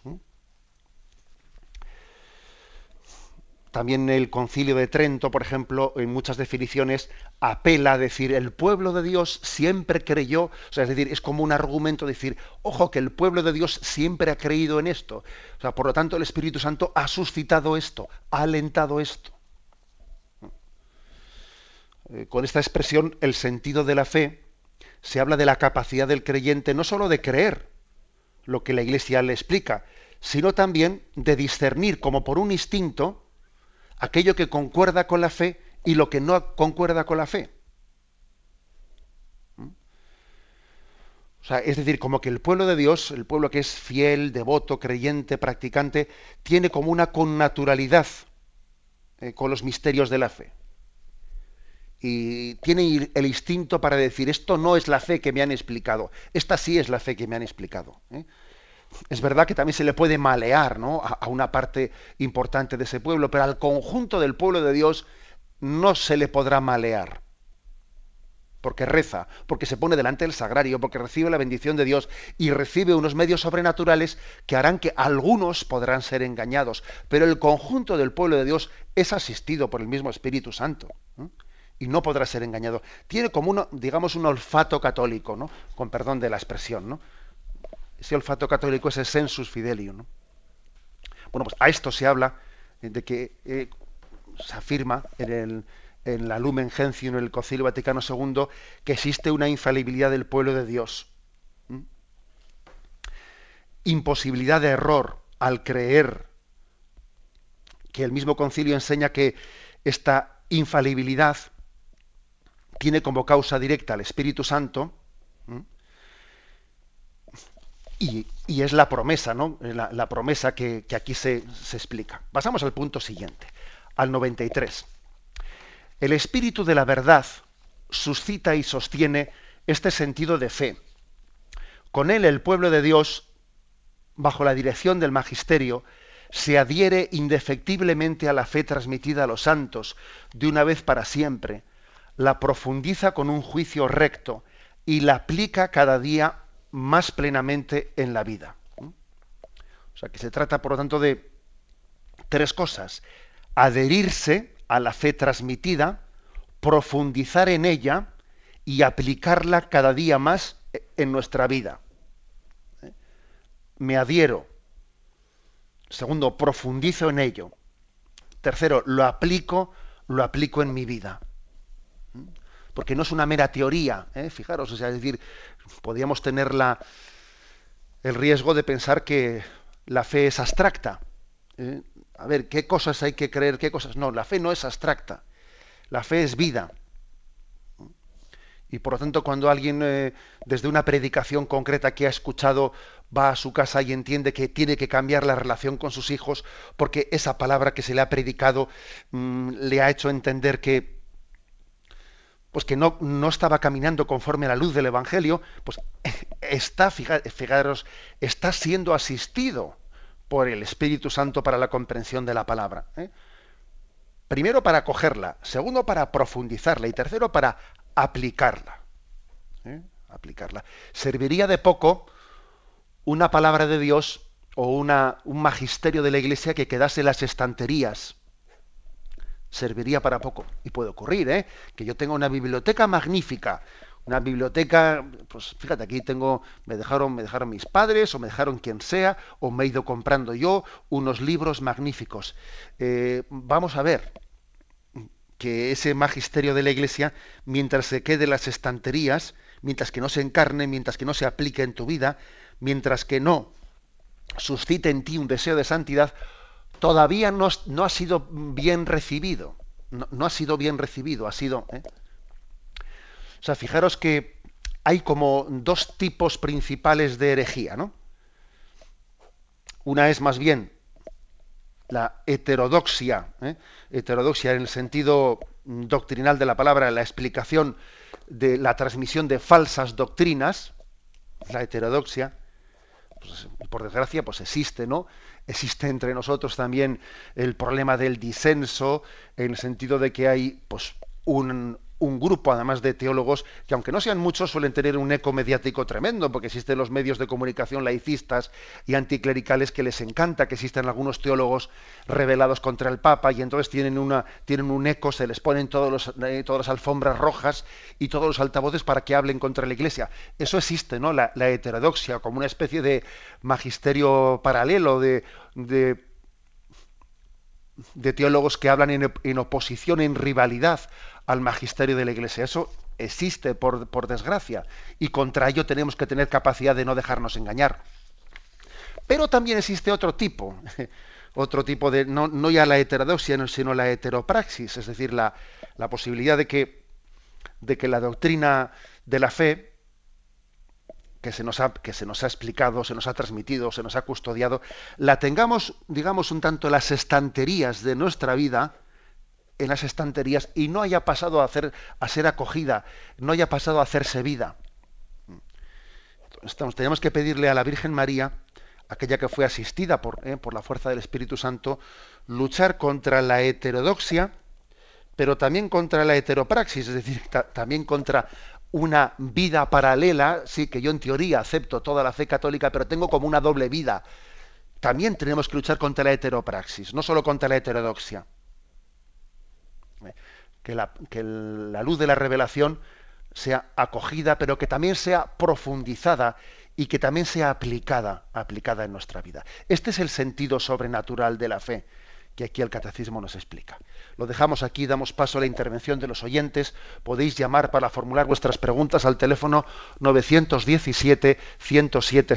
También el concilio de Trento, por ejemplo, en muchas definiciones apela a decir el pueblo de Dios siempre creyó, o sea, es decir, es como un argumento decir, ojo, que el pueblo de Dios siempre ha creído en esto. O sea, por lo tanto, el Espíritu Santo ha suscitado esto, ha alentado esto. Eh, con esta expresión, el sentido de la fe, se habla de la capacidad del creyente no sólo de creer lo que la Iglesia le explica, sino también de discernir como por un instinto, aquello que concuerda con la fe y lo que no concuerda con la fe. ¿Mm? O sea, es decir, como que el pueblo de Dios, el pueblo que es fiel, devoto, creyente, practicante, tiene como una connaturalidad eh, con los misterios de la fe. Y tiene el instinto para decir, esto no es la fe que me han explicado, esta sí es la fe que me han explicado. ¿eh? Es verdad que también se le puede malear ¿no? a, una parte importante de ese pueblo, pero al conjunto del pueblo de Dios no se le podrá malear. Porque reza, porque se pone delante del sagrario, porque recibe la bendición de Dios y recibe unos medios sobrenaturales que harán que algunos podrán ser engañados. Pero el conjunto del pueblo de Dios es asistido por el mismo Espíritu Santo. y no podrá ser engañado. Tiene como uno, digamos, un olfato católico, ¿no? Con perdón de la expresión, ¿no? Ese olfato católico, ese sensus fidelium. Bueno, pues a esto se habla de que eh, se afirma en, la Lumen Gentium, en el Concilio Vaticano II, que existe una infalibilidad del pueblo de Dios. Imposibilidad de error al creer que el mismo concilio enseña que esta infalibilidad tiene como causa directa al Espíritu Santo, y, es la promesa, ¿no? La, promesa que, aquí se, se, explica. Pasamos al punto siguiente, al 93. El espíritu de la verdad suscita y sostiene este sentido de fe. Con él el pueblo de Dios, bajo la dirección del magisterio, se adhiere indefectiblemente a la fe transmitida a los santos de una vez para siempre, la profundiza con un juicio recto y la aplica cada día más plenamente en la vida. O sea, que se trata, por lo tanto, de, Tres cosas. Adherirse a la fe transmitida, profundizar en ella y aplicarla cada día más en nuestra vida. ¿Eh? Me adhiero. Segundo, profundizo en ello. Tercero, lo aplico, lo aplico en mi vida. ¿Mm? Porque no es una mera teoría, ¿eh? fijaros, sea, es decir, podríamos tener la, el riesgo de pensar que la fe es abstracta. ¿eh? A ver, ¿qué cosas hay que creer? ¿Qué cosas? No, la fe no es abstracta. La fe es vida. Y por lo tanto, cuando alguien eh, desde una predicación concreta que ha escuchado va a su casa y entiende que tiene que cambiar la relación con sus hijos porque esa palabra que se le ha predicado mm, le ha hecho entender que pues que no, no, estaba caminando conforme a la luz del Evangelio, pues *laughs* está, fijaros, está siendo asistido por el Espíritu Santo para la comprensión de la palabra. ¿eh? Primero para cogerla, segundo para profundizarla y tercero para aplicarla. ¿eh? Aplicarla. Serviría de poco una palabra de Dios o una, un magisterio de la Iglesia que quedase en las estanterías. Serviría para poco. Y puede ocurrir, ¿eh? Que yo tenga una biblioteca magnífica, una biblioteca, pues fíjate, aquí tengo, me dejaron, me dejaron mis padres, o me dejaron quien sea, o me he ido comprando yo unos libros magníficos. Eh, vamos a ver, que ese magisterio de la Iglesia, mientras se quede en las estanterías, mientras que no se encarne, mientras que no se aplique en tu vida, mientras que no suscite en ti un deseo de santidad, todavía no, ha sido bien recibido. No, ha sido bien recibido, ha sido... ¿eh? O sea, fijaros que hay como dos tipos principales de herejía, ¿no? Una es más bien la heterodoxia, ¿eh? heterodoxia en el sentido doctrinal de la palabra, la explicación de la transmisión de falsas doctrinas, la heterodoxia, pues, por desgracia, pues existe, ¿no? Existe entre nosotros también el problema del disenso, en el sentido de que hay, pues, un, un grupo, además de teólogos, que aunque no sean muchos, suelen tener un eco mediático tremendo, porque existen los medios de comunicación laicistas y anticlericales que les encanta que existan algunos teólogos revelados contra el Papa y entonces tienen, una, tienen un eco, se les ponen todos los, eh, todas las alfombras rojas y todos los altavoces para que hablen contra la Iglesia. Eso existe, ¿no? La, heterodoxia, como una especie de magisterio paralelo, de, de teólogos que hablan en, oposición, en rivalidad al magisterio de la Iglesia. Eso existe, por, por, desgracia, y contra ello tenemos que tener capacidad de no dejarnos engañar. Pero también existe otro tipo, *laughs* otro tipo de, no, no ya la heterodoxia, sino la heteropraxis, es decir, la, la posibilidad de que, de que la doctrina de la fe, que se, nos ha, que se nos ha explicado, se nos ha transmitido, se nos ha custodiado, la tengamos, digamos, un tanto las estanterías de nuestra vida, en las estanterías y no haya pasado a, hacer, a ser acogida, no haya pasado a hacerse vida. Estamos, tenemos que pedirle a la Virgen María, aquella que fue asistida por, eh, por la fuerza del Espíritu Santo, luchar contra la heterodoxia, pero también contra la heteropraxis, es decir, también contra una vida paralela, sí, que yo en teoría acepto toda la fe católica, pero tengo como una doble vida. También tenemos que luchar contra la heteropraxis, no solo contra la heterodoxia que la, luz de la revelación sea acogida, pero que también sea profundizada y que también sea aplicada, aplicada en nuestra vida. Este es el sentido sobrenatural de la fe que aquí el catecismo nos explica. Lo dejamos aquí, damos paso a la intervención de los oyentes. Podéis llamar para formular vuestras preguntas al teléfono 917 107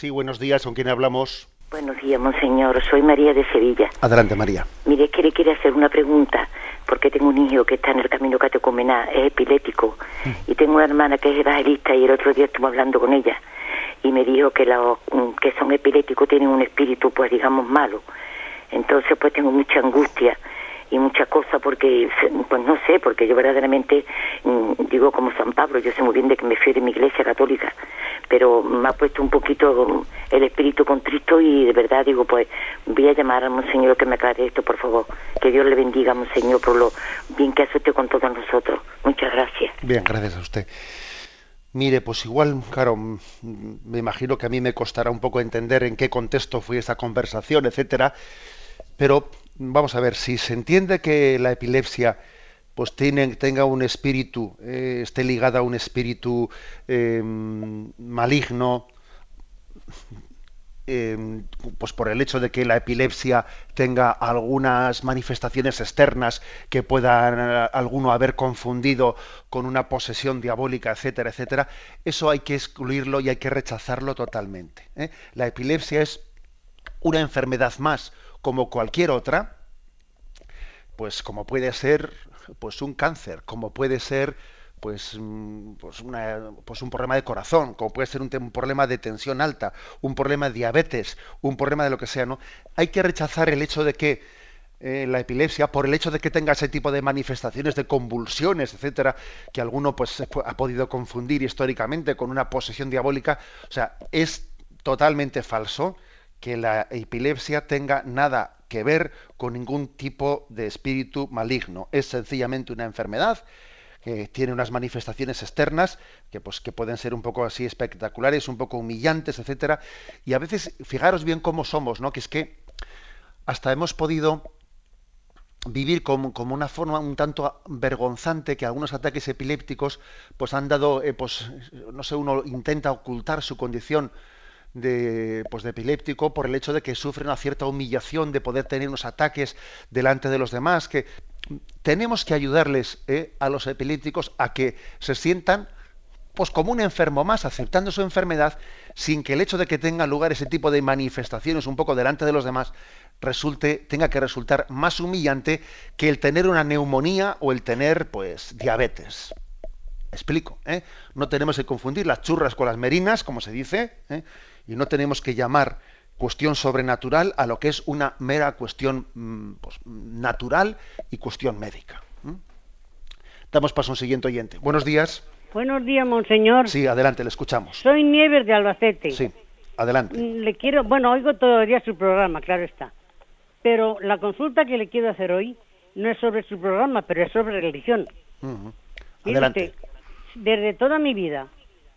Sí, buenos días, ¿con quién hablamos? Buenos días, monseñor. Soy María de Sevilla. Adelante, María. Mire, que le quiere hacer una pregunta, porque tengo un hijo que está en el camino catecumenal, es epiléptico, y tengo una hermana que es evangelista y el otro día estuve hablando con ella y me dijo que los que son epilépticos tienen un espíritu, pues digamos, malo. Entonces, pues tengo mucha angustia y muchas cosas porque, pues no sé, porque yo verdaderamente mm, digo como San Pablo, yo sé muy bien de que me fui de mi iglesia católica, pero me ha puesto un poquito el espíritu contrito y de verdad digo, pues voy a llamar a Monseñor que me aclare esto, por favor. Que Dios le bendiga, Monseñor, por lo bien que hace usted con todos nosotros. Muchas gracias. Bien, gracias a usted. Mire, pues igual, claro, me imagino que a mí me costará un poco entender en qué contexto fue esa conversación, etcétera, pero vamos a ver, si se entiende que la epilepsia pues tiene, tenga un espíritu, eh, esté ligada a un espíritu eh, maligno, eh, pues por el hecho de que la epilepsia tenga algunas manifestaciones externas que puedan alguno haber confundido con una posesión diabólica, etcétera, etcétera, eso hay que excluirlo y hay que rechazarlo totalmente. La epilepsia es una enfermedad más, como cualquier otra, pues como puede ser pues un cáncer, como puede ser pues, mm, pues, pues, un problema de corazón, como puede ser un, problema de tensión alta, un problema de diabetes, un problema de lo que sea, ¿no? Hay que rechazar el hecho de que eh, la epilepsia, por el hecho de que tenga ese tipo de manifestaciones, de convulsiones, etcétera, que alguno pues ha podido confundir históricamente con una posesión diabólica, o sea, es totalmente falso que la epilepsia tenga nada que ver con ningún tipo de espíritu maligno. Es sencillamente una enfermedad que tiene unas manifestaciones externas que pues que pueden ser un poco así espectaculares, un poco humillantes, etcétera, y a veces fijaros bien cómo somos, ¿no? Que es que hasta hemos podido vivir como, como, una forma un tanto vergonzante que algunos ataques epilépticos pues han dado eh, pues no sé uno intenta ocultar su condición de, pues de epiléptico por el hecho de que sufre una cierta humillación de poder tener unos ataques delante de los demás, que tenemos que ayudarles eh, a los epilépticos a que se sientan pues como un enfermo más, aceptando su enfermedad, sin que el hecho de que tenga lugar ese tipo de manifestaciones un poco delante de los demás resulte, tenga que resultar más humillante que el tener una neumonía o el tener pues diabetes. Explico, ¿eh? no tenemos que confundir las churras con las merinas, como se dice, ¿eh? y no tenemos que llamar cuestión sobrenatural a lo que es una mera cuestión mm, pues, natural y cuestión médica. Damos paso a un siguiente oyente. Buenos días. Buenos días, monseñor. Sí, adelante, le escuchamos. Soy Nieves de Albacete. Sí, adelante. Mm, le quiero, bueno, oigo todavía su programa, claro está. Pero la consulta que le quiero hacer hoy no es sobre su programa, pero es sobre religión. Adelante. Desde toda mi vida,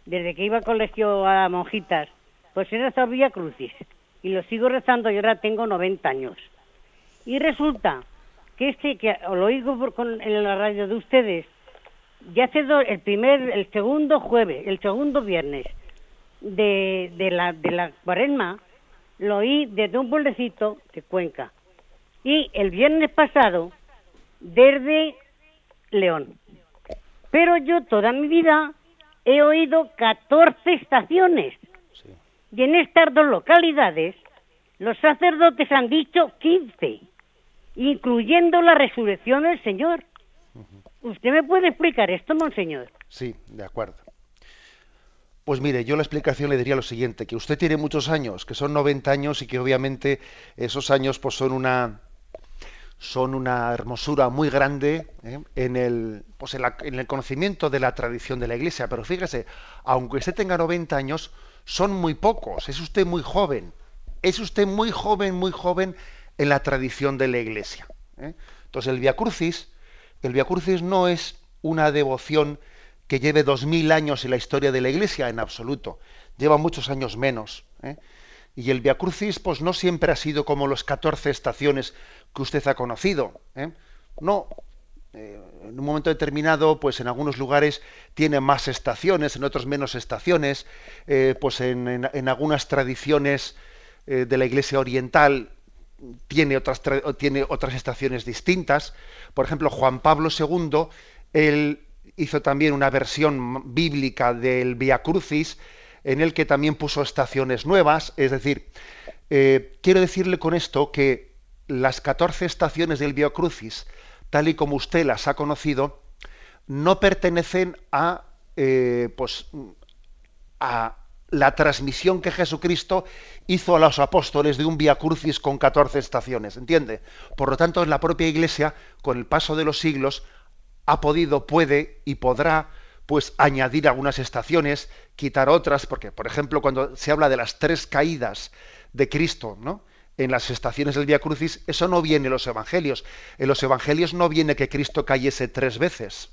desde que iba al colegio a monjitas, pues he rezado Vía Crucis y lo sigo rezando y ahora tengo 90 años. Y resulta que este, que lo oigo en la radio de ustedes, ya hace el primer, el segundo jueves, el segundo viernes de, de la de la cuaresma, lo oí desde un pueblecito de Cuenca. Y el viernes pasado, desde León. Pero yo toda mi vida he oído 14 estaciones y en estas dos localidades, los sacerdotes han dicho 15, incluyendo la resurrección del Señor. ¿Usted me puede explicar esto, monseñor? Sí, de acuerdo. Pues mire, yo la explicación le diría lo siguiente, que usted tiene muchos años, que son 90 años y que obviamente esos años pues son una son una hermosura muy grande ¿eh? en, el, pues en, el conocimiento de la tradición de la Iglesia. Pero fíjese, aunque usted tenga 90 años, son muy pocos, es usted muy joven, es usted muy joven, muy joven en la tradición de la Iglesia. ¿eh? Entonces el Via Crucis, el Via Crucis no es una devoción que lleve dos mil años en la historia de la Iglesia, en absoluto. Lleva muchos años menos. ¿eh? Y el Via Crucis, pues no siempre ha sido como los 14 estaciones que usted ha conocido. ¿eh? No, eh, en un momento determinado, pues en algunos lugares tiene más estaciones, en otros menos estaciones, eh, pues en, algunas tradiciones de la Iglesia Oriental tiene otras, tiene otras estaciones distintas. Por ejemplo, Juan Pablo II, él hizo también una versión bíblica del Via Crucis, en el que también puso estaciones nuevas. Es decir, eh, quiero decirle con esto que las 14 estaciones del Via Crucis, tal y como usted las ha conocido, no pertenecen a, eh, pues, a la transmisión que Jesucristo hizo a los apóstoles de un Via Crucis con 14 estaciones, ¿entiende? Por lo tanto, la propia Iglesia, con el paso de los siglos, ha podido, puede y podrá pues añadir algunas estaciones, quitar otras, porque por ejemplo cuando se habla de las tres caídas de Cristo, ¿no? En las estaciones del Via Crucis, eso no viene en los evangelios. En los evangelios no viene que Cristo cayese tres veces.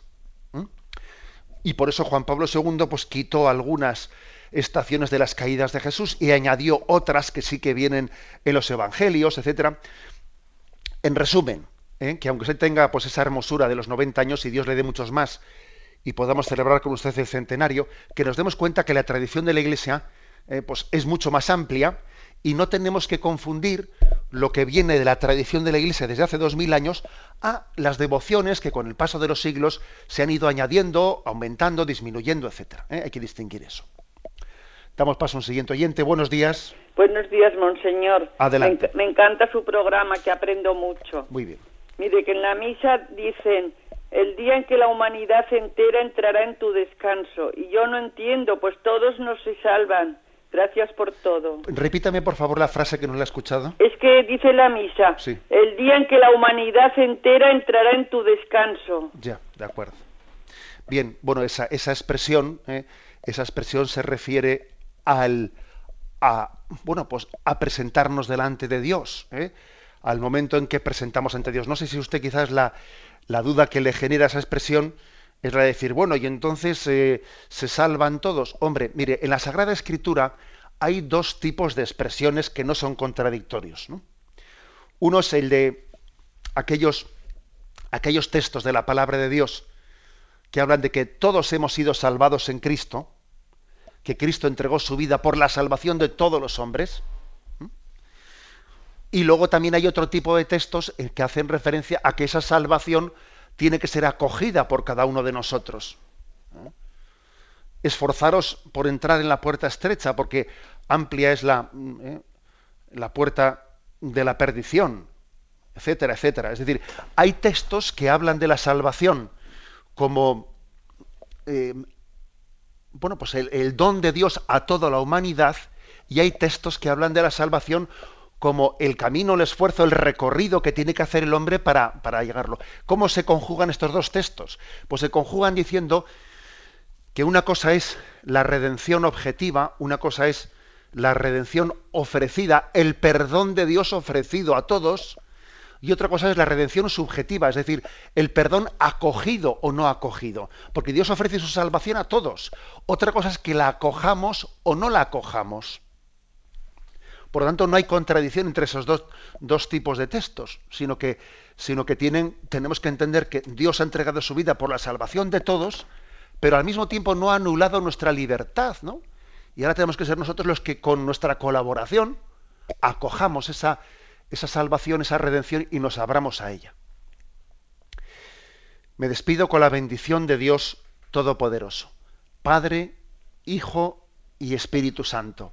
Y por eso Juan Pablo II pues quitó algunas estaciones de las caídas de Jesús y añadió otras que sí que vienen en los evangelios, etcétera. En resumen, ¿eh? que aunque se tenga pues esa hermosura de los 90 años y Dios le dé muchos más y podamos celebrar con usted el centenario, que nos demos cuenta que la tradición de la Iglesia eh, pues es mucho más amplia y no tenemos que confundir lo que viene de la tradición de la Iglesia desde hace dos mil años a las devociones que con el paso de los siglos se han ido añadiendo, aumentando, disminuyendo, etcétera. ¿eh? Hay que distinguir eso. Damos paso a un siguiente oyente. Buenos días. Buenos días, monseñor. Adelante. me encanta su programa, que aprendo mucho. Muy bien. Mire, que en la misa dicen, el día en que la humanidad entera entrará en tu descanso. Y yo no entiendo, pues todos no se salvan. Gracias por todo. Repítame, por favor, la frase que no la he escuchado. Es que dice la misa, el día en que la humanidad entera entrará en tu descanso. Ya, de acuerdo. Bien, bueno, esa, esa expresión, ¿eh? esa expresión se refiere al, a, bueno, pues a presentarnos delante de Dios. ¿eh? al momento en que presentamos ante Dios. No sé si usted quizás la, la duda que le genera esa expresión es la de decir, bueno, y entonces eh, se salvan todos. Hombre, mire, en la Sagrada Escritura hay dos tipos de expresiones que no son contradictorios. Uno es el de aquellos, aquellos textos de la palabra de Dios que hablan de que todos hemos sido salvados en Cristo, que Cristo entregó su vida por la salvación de todos los hombres. Y luego también hay otro tipo de textos que hacen referencia a que esa salvación tiene que ser acogida por cada uno de nosotros. Esforzaros por entrar en la puerta estrecha, porque amplia es la, ¿eh? la puerta de la perdición, etcétera, etcétera. Es decir, hay textos que hablan de la salvación como eh, bueno, pues el don de Dios a toda la humanidad, y hay textos que hablan de la salvación como el camino, el esfuerzo, el recorrido que tiene que hacer el hombre para, para llegarlo. ¿Cómo se conjugan estos dos textos? Pues se conjugan diciendo que una cosa es la redención objetiva, una cosa es la redención ofrecida, el perdón de Dios ofrecido a todos, y otra cosa es la redención subjetiva, es decir, el perdón acogido o no acogido, porque Dios ofrece su salvación a todos. Otra cosa es que la acojamos o no la acojamos. Por lo tanto, no hay contradicción entre esos dos, tipos de textos, sino que, sino que tenemos que entender que Dios ha entregado su vida por la salvación de todos, pero al mismo tiempo no ha anulado nuestra libertad, ¿no? Y ahora tenemos que ser nosotros los que con nuestra colaboración acojamos esa, esa salvación, esa redención y nos abramos a ella. Me despido con la bendición de Dios Todopoderoso, Padre, Hijo y Espíritu Santo.